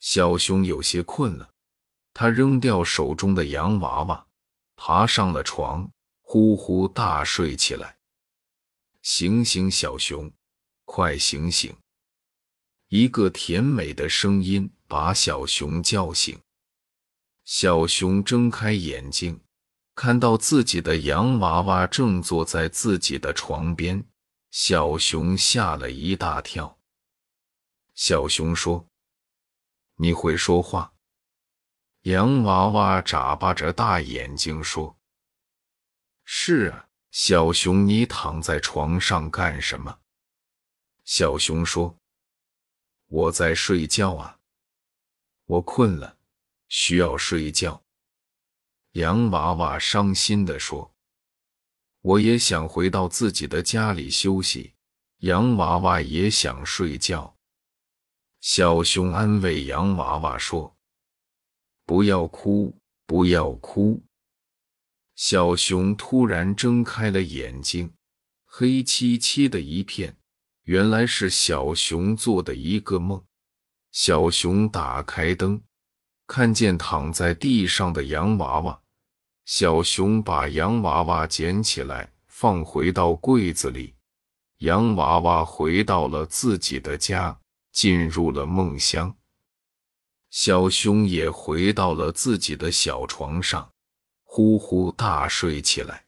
小熊有些困了，他扔掉手中的洋娃娃，爬上了床，呼呼大睡起来。醒醒，小熊，快醒醒！一个甜美的声音把小熊叫醒。小熊睁开眼睛，看到自己的洋娃娃正坐在自己的床边，小熊吓了一大跳。小熊说。你会说话？洋娃娃眨巴着大眼睛说：“是啊，小熊，你躺在床上干什么？”小熊说：“我在睡觉啊，我困了，需要睡觉。”洋娃娃伤心地说：“我也想回到自己的家里休息。”洋娃娃也想睡觉。小熊安慰洋娃娃说：“不要哭，不要哭。”小熊突然睁开了眼睛，黑漆漆的一片，原来是小熊做的一个梦。小熊打开灯，看见躺在地上的洋娃娃。小熊把洋娃娃捡起来，放回到柜子里。洋娃娃回到了自己的家。进入了梦乡，小熊也回到了自己的小床上，呼呼大睡起来。